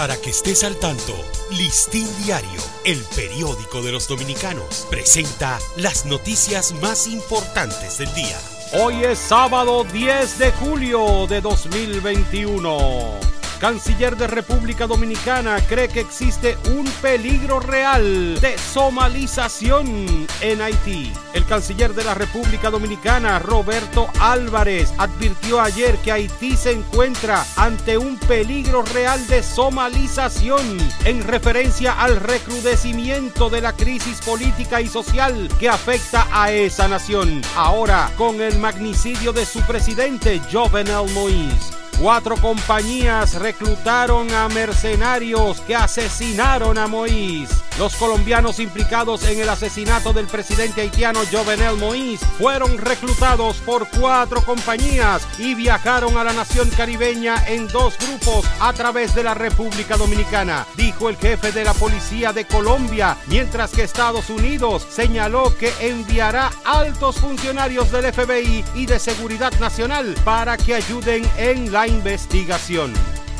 Para que estés al tanto, Listín Diario, el periódico de los dominicanos, presenta las noticias más importantes del día. Hoy es sábado 10 de julio de 2021. Canciller de República Dominicana cree que existe un peligro real de somalización en Haití. El canciller de la República Dominicana, Roberto Álvarez, advirtió ayer que Haití se encuentra ante un peligro real de somalización en referencia al recrudecimiento de la crisis política y social que afecta a esa nación. Ahora, con el magnicidio de su presidente, Jovenel Moïse. Cuatro compañías reclutaron a mercenarios que asesinaron a Moïse. Los colombianos implicados en el asesinato del presidente haitiano Jovenel Moïse fueron reclutados por cuatro compañías y viajaron a la nación caribeña en dos grupos a través de la República Dominicana, dijo el jefe de la policía de Colombia, mientras que Estados Unidos señaló que enviará altos funcionarios del FBI y de Seguridad Nacional para que ayuden en la investigación.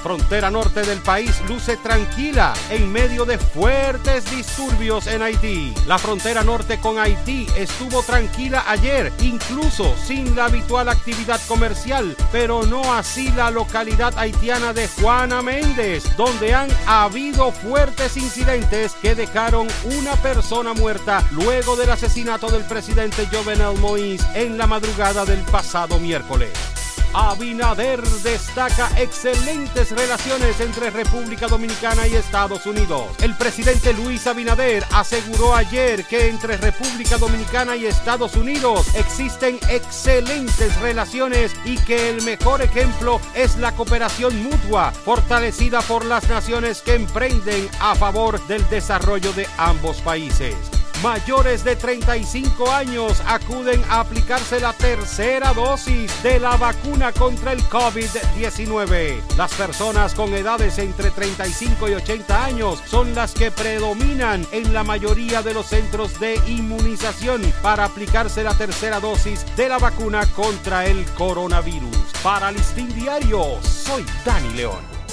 Frontera norte del país luce tranquila en medio de fuertes disturbios en Haití. La frontera norte con Haití estuvo tranquila ayer, incluso sin la habitual actividad comercial, pero no así la localidad haitiana de Juana Méndez, donde han habido fuertes incidentes que dejaron una persona muerta luego del asesinato del presidente Jovenel Moïse en la madrugada del pasado miércoles. Abinader destaca excelentes relaciones entre República Dominicana y Estados Unidos. El presidente Luis Abinader aseguró ayer que entre República Dominicana y Estados Unidos existen excelentes relaciones y que el mejor ejemplo es la cooperación mutua fortalecida por las naciones que emprenden a favor del desarrollo de ambos países mayores de 35 años acuden a aplicarse la tercera dosis de la vacuna contra el COVID-19. Las personas con edades entre 35 y 80 años son las que predominan en la mayoría de los centros de inmunización para aplicarse la tercera dosis de la vacuna contra el coronavirus. Para Listín Diario, soy Dani León.